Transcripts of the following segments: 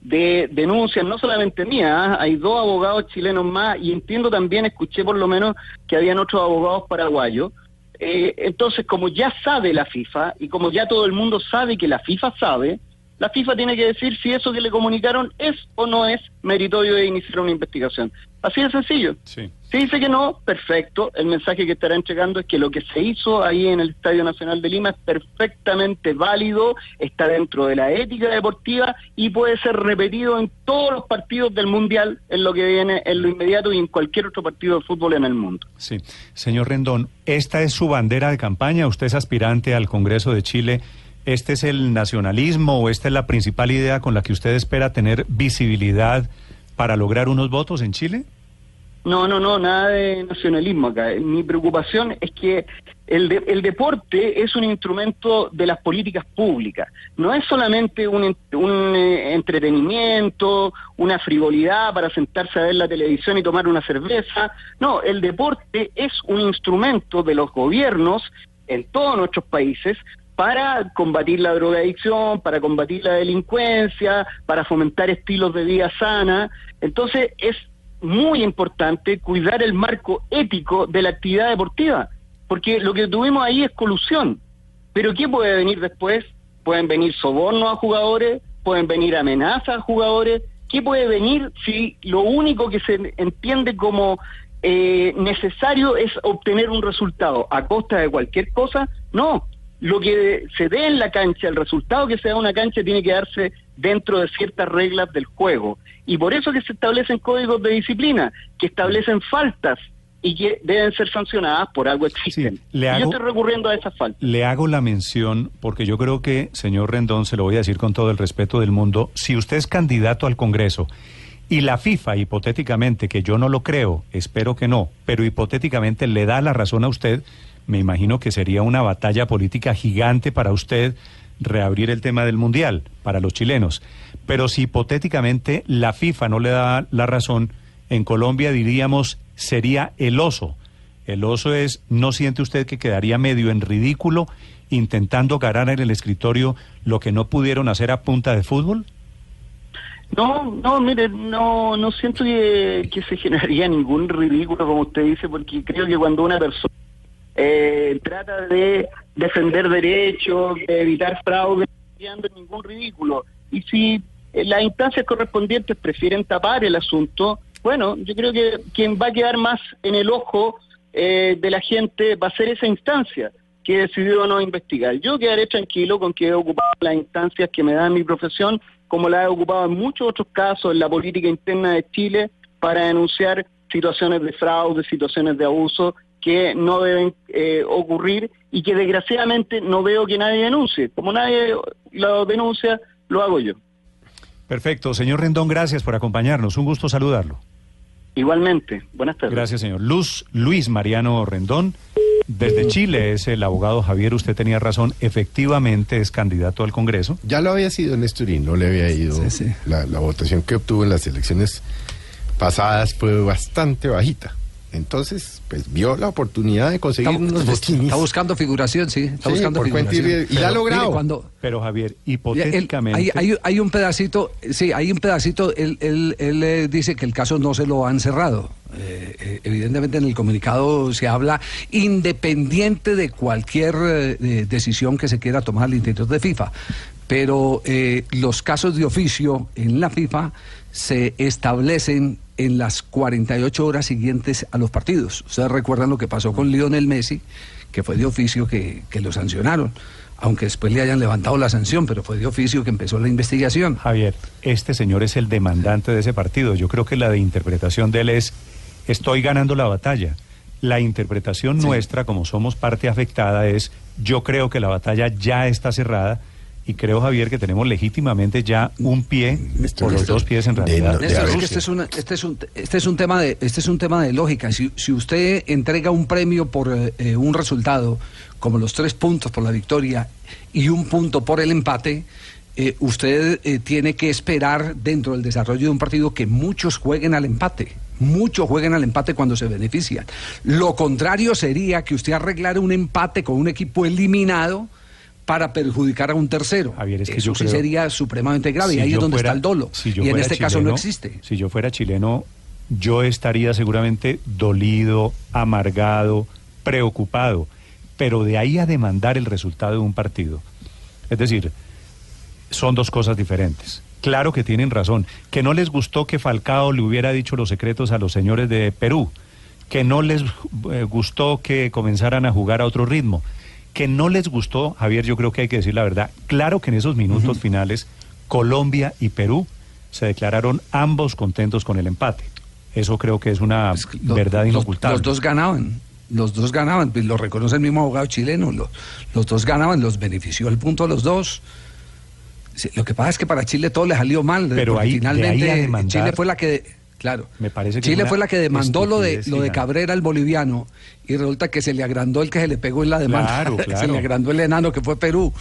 de denuncias, no solamente mías, hay dos abogados chilenos más y entiendo también, escuché por lo menos que habían otros abogados paraguayos. Eh, entonces, como ya sabe la FIFA y como ya todo el mundo sabe que la FIFA sabe, la FIFA tiene que decir si eso que le comunicaron es o no es meritorio de iniciar una investigación. Así de sencillo. Sí. Si dice que no, perfecto. El mensaje que estará entregando es que lo que se hizo ahí en el Estadio Nacional de Lima es perfectamente válido, está dentro de la ética deportiva y puede ser repetido en todos los partidos del Mundial, en lo que viene en lo inmediato y en cualquier otro partido de fútbol en el mundo. Sí. Señor Rendón, ¿esta es su bandera de campaña? ¿Usted es aspirante al Congreso de Chile? ¿Este es el nacionalismo o esta es la principal idea con la que usted espera tener visibilidad para lograr unos votos en Chile? No, no, no, nada de nacionalismo acá. Mi preocupación es que el, de- el deporte es un instrumento de las políticas públicas. No es solamente un, un eh, entretenimiento, una frivolidad para sentarse a ver la televisión y tomar una cerveza. No, el deporte es un instrumento de los gobiernos en todos nuestros países para combatir la drogadicción, para combatir la delincuencia, para fomentar estilos de vida sana. Entonces es muy importante cuidar el marco ético de la actividad deportiva, porque lo que tuvimos ahí es colusión. Pero ¿qué puede venir después? Pueden venir sobornos a jugadores, pueden venir amenazas a jugadores. ¿Qué puede venir si lo único que se entiende como eh, necesario es obtener un resultado a costa de cualquier cosa? No, lo que se dé en la cancha, el resultado que se da en una cancha tiene que darse dentro de ciertas reglas del juego. Y por eso que se establecen códigos de disciplina, que establecen faltas y que deben ser sancionadas por algo existen. Sí, le Y hago- yo estoy recurriendo a esas faltas. Le hago la mención porque yo creo que, señor Rendón, se lo voy a decir con todo el respeto del mundo, si usted es candidato al Congreso y la FIFA, hipotéticamente, que yo no lo creo, espero que no, pero hipotéticamente le da la razón a usted, me imagino que sería una batalla política gigante para usted reabrir el tema del Mundial, para los chilenos. Pero si hipotéticamente la FIFA no le da la razón, en Colombia diríamos sería el oso. El oso es, ¿no siente usted que quedaría medio en ridículo intentando ganar en el escritorio lo que no pudieron hacer a punta de fútbol? No, no, mire, no, no siento que, que se generaría ningún ridículo, como usted dice, porque creo que cuando una persona eh, trata de defender derechos, de evitar fraude, no ningún ridículo. Y si eh, las instancias correspondientes prefieren tapar el asunto, bueno, yo creo que quien va a quedar más en el ojo eh, de la gente va a ser esa instancia que decidió no investigar. Yo quedaré tranquilo con que he ocupado las instancias que me dan mi profesión, como la he ocupado en muchos otros casos en la política interna de Chile, para denunciar situaciones de fraude, situaciones de abuso que no deben eh, ocurrir y que desgraciadamente no veo que nadie denuncie. Como nadie lo denuncia, lo hago yo. Perfecto. Señor Rendón, gracias por acompañarnos. Un gusto saludarlo. Igualmente. Buenas tardes. Gracias, señor. Luz Luis Mariano Rendón. Desde Chile es el abogado Javier. Usted tenía razón. Efectivamente es candidato al Congreso. Ya lo había sido Nesturín, no le había ido. Sí, sí. La, la votación que obtuvo en las elecciones pasadas fue bastante bajita. Entonces, pues vio la oportunidad de conseguir Está, unos votinis. está buscando figuración, sí. Está Sí, buscando por cuenta y figuración. Y la ha Pero, logrado. mire, cuando, Pero Javier, hipotéticamente... hay, hay- hay un pedacito, sí, hay un pedacito, él, él- él, eh, dice que el caso no se lo han cerrado. Eh, eh, evidentemente en el comunicado se habla independiente de cualquier eh, decisión que se quiera tomar al interior de FIFA. Pero eh, los casos de oficio en la FIFA se establecen en las 48 horas siguientes a los partidos. Ustedes recuerdan lo que pasó con Lionel Messi, que fue de oficio que, que lo sancionaron aunque después le hayan levantado la sanción, pero fue de oficio que empezó la investigación. Javier, este señor es el demandante de ese partido. Yo creo que la de interpretación de él es, estoy ganando la batalla. La interpretación nuestra, como somos parte afectada, es yo creo que la batalla ya está cerrada y creo, Javier, que tenemos legítimamente ya un pie Néstor, o los Néstor, dos pies en realidad. de Néstor, es que Rusia. este es, una- este, es un, este, es un tema de, este es un tema de lógica. Si, si usted entrega un premio por eh, eh, un resultado, como los tres puntos por la victoria y un punto por el empate, eh, usted eh, tiene que esperar dentro del desarrollo de un partido que muchos jueguen al empate. Muchos jueguen al empate cuando se benefician. Lo contrario sería que usted arreglara un empate con un equipo eliminado para perjudicar a un tercero. Javier, es que Eso yo sí creo- sería supremamente grave y ahí es donde fuera- está el dolo. si y en este caso no existe. Si yo fuera chileno, yo estaría seguramente dolido, amargado, preocupado. Pero de ahí a demandar el resultado de un partido. Es decir, son dos cosas diferentes. Claro que tienen razón. Que no les gustó que Falcao le hubiera dicho los secretos a los señores de Perú. Que no les eh, gustó que comenzaran a jugar a otro ritmo. Que no les gustó, Javier, yo creo que hay que decir la verdad. Claro que en esos minutos finales, Colombia y Perú se declararon ambos contentos con el empate. Eso creo que es una Es que lo- verdad inocultable. Los, dos ganaban. Los dos ganaban, pues, lo reconoce el mismo abogado chileno. Los, los dos ganaban, los benefició el punto a los dos. Lo que pasa es que para Chile todo le salió mal. Pero de finalmente ahí demandar- Chile fue la que. Claro. Me parece que Chile fue la que demandó lo de, lo de. Cabrera, el boliviano, y resulta que se le agrandó el que se le pegó en la demanda. Claro, se claro. le agrandó el enano que fue Perú.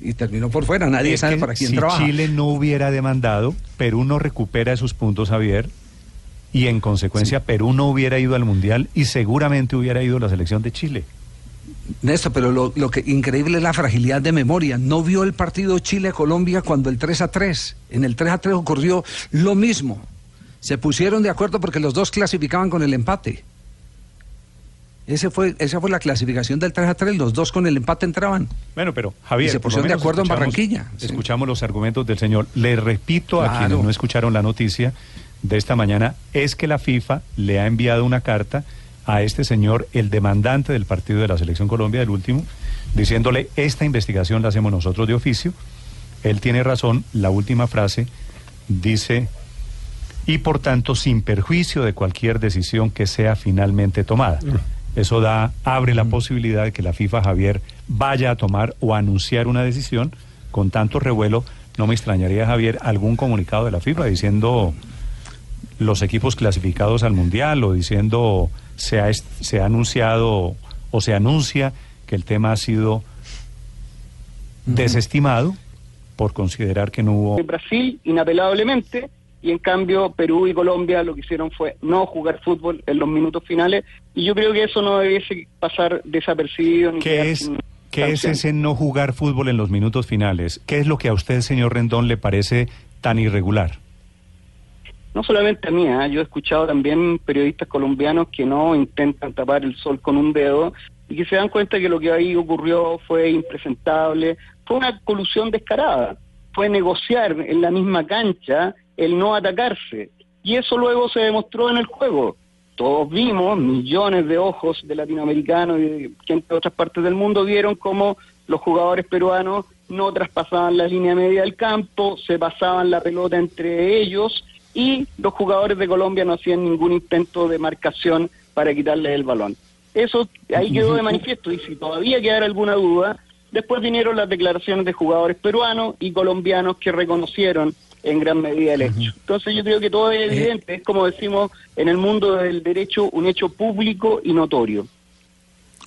Y terminó por fuera. Nadie Es sabe que para quién si trabaja. Chile no hubiera demandado, Perú no recupera esos puntos, Javier, y en consecuencia Perú no hubiera ido al Mundial y seguramente hubiera ido a la selección de Chile. Néstor, pero lo, lo que increíble es la fragilidad de memoria. No vio el partido Chile-Colombia cuando el 3 a 3. En el 3 a 3 ocurrió lo mismo. Se pusieron de acuerdo porque los dos clasificaban con el empate. Ese fue, esa fue la clasificación del 3 a 3. Los dos con el empate entraban. Bueno, pero Javier, Y se pusieron de acuerdo en escuchamos- Barranquilla, sí. Escuchamos los argumentos del señor. Le repito a quienes no escucharon la noticia de esta mañana, es que la FIFA le ha enviado una carta a este señor, el demandante del partido de la Selección Colombia, el último, diciéndole, esta investigación la hacemos nosotros de oficio. Él tiene razón, la última frase dice, y por tanto sin perjuicio de cualquier decisión que sea finalmente tomada. Eso da, abre la posibilidad de que la FIFA, Javier, vaya a tomar o a anunciar una decisión con tanto revuelo. No me extrañaría, Javier, algún comunicado de la FIFA diciendo los equipos clasificados al Mundial o diciendo se ha, se ha anunciado o se anuncia que el tema ha sido desestimado por considerar que no hubo... Brasil inapelablemente y en cambio Perú y Colombia lo que hicieron fue no jugar fútbol en los minutos finales y yo creo que eso no debiese pasar desapercibido ni quedar ¿Qué es, ¿Qué es ese no jugar fútbol en los minutos finales? ¿Qué es lo que a usted, señor Rendón, le parece tan irregular? No solamente a mí, ¿ah? yo he escuchado también periodistas colombianos que no intentan tapar el sol con un dedo y que se dan cuenta que lo que ahí ocurrió fue impresentable, fue una colusión descarada, fue negociar en la misma cancha el no atacarse y eso luego se demostró en el juego. Todos vimos, millones de ojos de latinoamericanos y de gente de otras partes del mundo vieron cómo los jugadores peruanos no traspasaban la línea media del campo, se pasaban la pelota entre ellos y los jugadores de Colombia no hacían ningún intento de marcación para quitarle el balón. Eso ahí quedó de manifiesto y si todavía quedara alguna duda, después vinieron las declaraciones de jugadores peruanos y colombianos que reconocieron en gran medida el hecho. Entonces yo creo que todo es evidente, es como decimos en el mundo del derecho, un hecho público y notorio.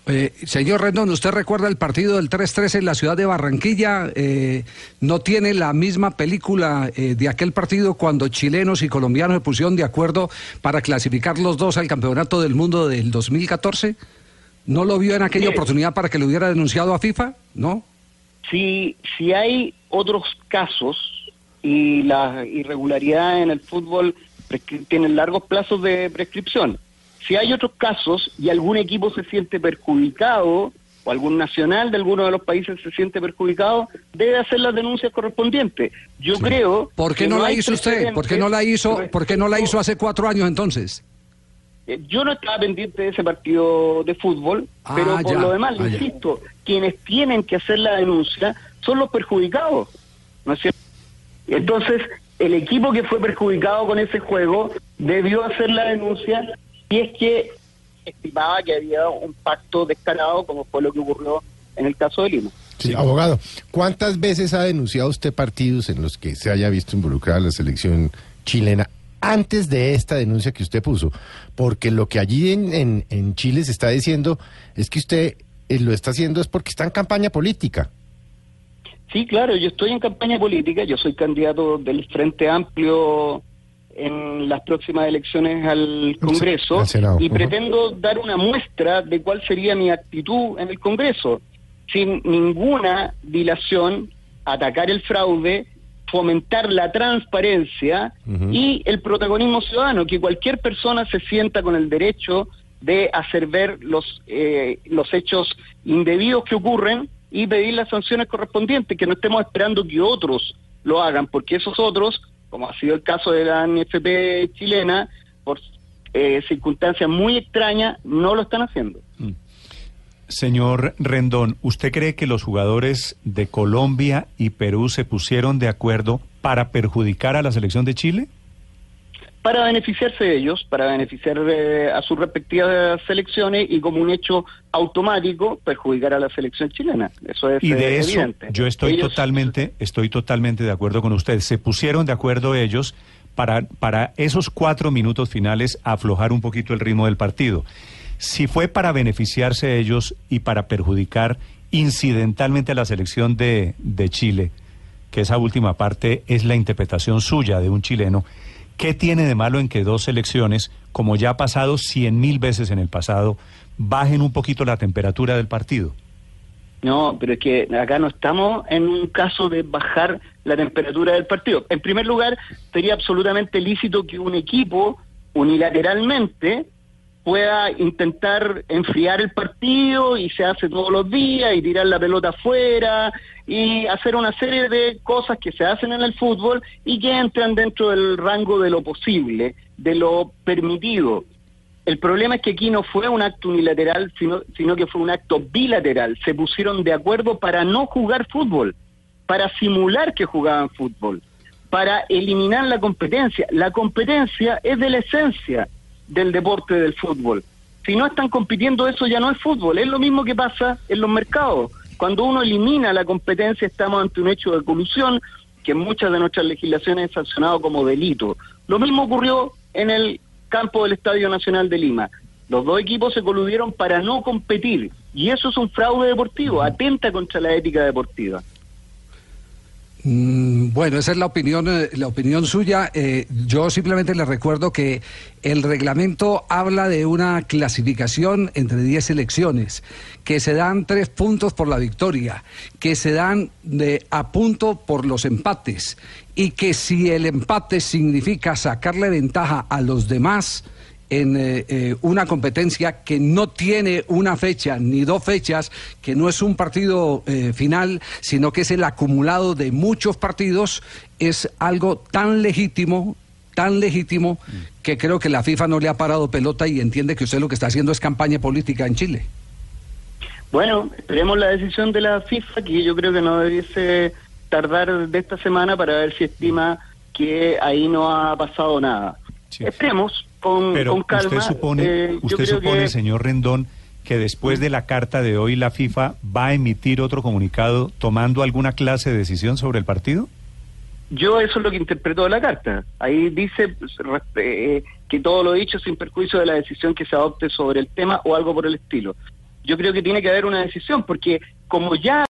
Eh, señor Rendón, ¿usted recuerda el partido del 3-3 en la ciudad de Barranquilla? Eh, ¿No tiene la misma película eh, de aquel partido cuando chilenos y colombianos se pusieron de acuerdo para clasificar los dos al Campeonato del Mundo del 2014? ¿No lo vio en aquella Mire. oportunidad para que lo hubiera denunciado a FIFA? ¿No? Si, si hay otros casos y la irregularidad en el fútbol tienen largos plazos de prescripción, si hay otros casos y algún equipo se siente perjudicado o algún nacional de alguno de los países se siente perjudicado, debe hacer las denuncias correspondientes. Yo creo... ¿Por qué que no la hizo usted? ¿Por qué no la hizo? ¿Por qué no la hizo hace cuatro años entonces? Eh, Yo no estaba pendiente de ese partido de fútbol, Ah, pero por ya, lo demás, ah, ya. insisto, quienes tienen que hacer la denuncia son los perjudicados, ¿no es cierto? Entonces, el equipo que fue perjudicado con ese juego debió hacer la denuncia y es que estimaba que había un pacto descarado, como fue lo que ocurrió en el caso de Lima. Sí, abogado, ¿cuántas veces ha denunciado usted partidos en los que se haya visto involucrada la selección chilena antes de esta denuncia que usted puso? Porque lo que allí en, en, en Chile se está diciendo es que usted eh, lo está haciendo es porque está en campaña política. Sí, claro, yo estoy en campaña política, yo soy candidato del Frente Amplio en las próximas elecciones al Congreso al Senado, y pretendo dar una muestra de cuál sería mi actitud en el Congreso, sin ninguna dilación, atacar el fraude, fomentar la transparencia y el protagonismo ciudadano, que cualquier persona se sienta con el derecho de hacer ver los, eh, los hechos indebidos que ocurren y pedir las sanciones correspondientes, que no estemos esperando que otros lo hagan, porque esos otros, como ha sido el caso de la NFP chilena, por eh, circunstancias muy extrañas, no lo están haciendo. Señor Rendón, ¿usted cree que los jugadores de Colombia y Perú se pusieron de acuerdo para perjudicar a la selección de Chile? para beneficiarse de ellos, para beneficiar eh, a sus respectivas selecciones y como un hecho automático perjudicar a la selección chilena. Eso es Y de eh, eso evidente. yo estoy Ellos- totalmente, estoy totalmente de acuerdo con usted. Se pusieron de acuerdo ellos para, para esos cuatro minutos finales aflojar un poquito el ritmo del partido. Si fue para beneficiarse ellos y para perjudicar incidentalmente a la selección de, de Chile, que esa última parte es la interpretación suya de un chileno, ¿qué tiene de malo en que dos selecciones, como ya ha pasado cien mil veces en el pasado, bajen un poquito la temperatura del partido? No, pero es que acá no estamos en un caso de bajar la temperatura del partido. En primer lugar, sería absolutamente lícito que un equipo unilateralmente pueda intentar enfriar el partido y se hace todos los días y tirar la pelota afuera y hacer una serie de cosas que se hacen en el fútbol y que entran dentro del rango de lo posible, de lo permitido. El problema es que aquí no fue un acto unilateral, sino, sino que fue un acto bilateral. Se pusieron de acuerdo para no jugar fútbol, para simular que jugaban fútbol, para eliminar la competencia. La competencia es de la esencia del deporte del fútbol. Si no están compitiendo, eso ya no es fútbol. Es lo mismo que pasa en los mercados. Cuando uno elimina la competencia, estamos ante un hecho de colusión que en muchas de nuestras legislaciones es sancionado como delito. Lo mismo ocurrió en el campo del Estadio Nacional de Lima. Los dos equipos se coludieron para no competir y eso es un fraude deportivo, atenta contra la ética deportiva. Mm, Bueno, esa es la opinión, eh, la opinión suya. Eh, yo simplemente le recuerdo que el reglamento habla de una clasificación entre 10 selecciones, que se dan tres puntos por la victoria, que se dan de a punto por los empates y que si el empate significa sacarle ventaja a los demás, en eh, eh, una competencia que no tiene una fecha ni dos fechas, que no es un partido eh, final, sino que es el acumulado de muchos partidos, es algo tan legítimo, tan legítimo, que creo que la FIFA no le ha parado pelota y entiende que usted lo que está haciendo es campaña política en Chile. Bueno, esperemos la decisión de la FIFA, que yo creo que no debiese tardar de esta semana para ver si estima que ahí no ha pasado nada. Sí. Esperemos con, Pero con calma. usted supone, Eh, usted supone que- señor Rendón, que después de la carta de hoy la FIFA va a emitir otro comunicado tomando alguna clase de decisión sobre el partido? Yo eso es lo que interpreto de la carta. Ahí dice pues, eh, que todo lo dicho sin perjuicio de la decisión que se adopte sobre el tema o algo por el estilo. Yo creo que tiene que haber una decisión porque como ya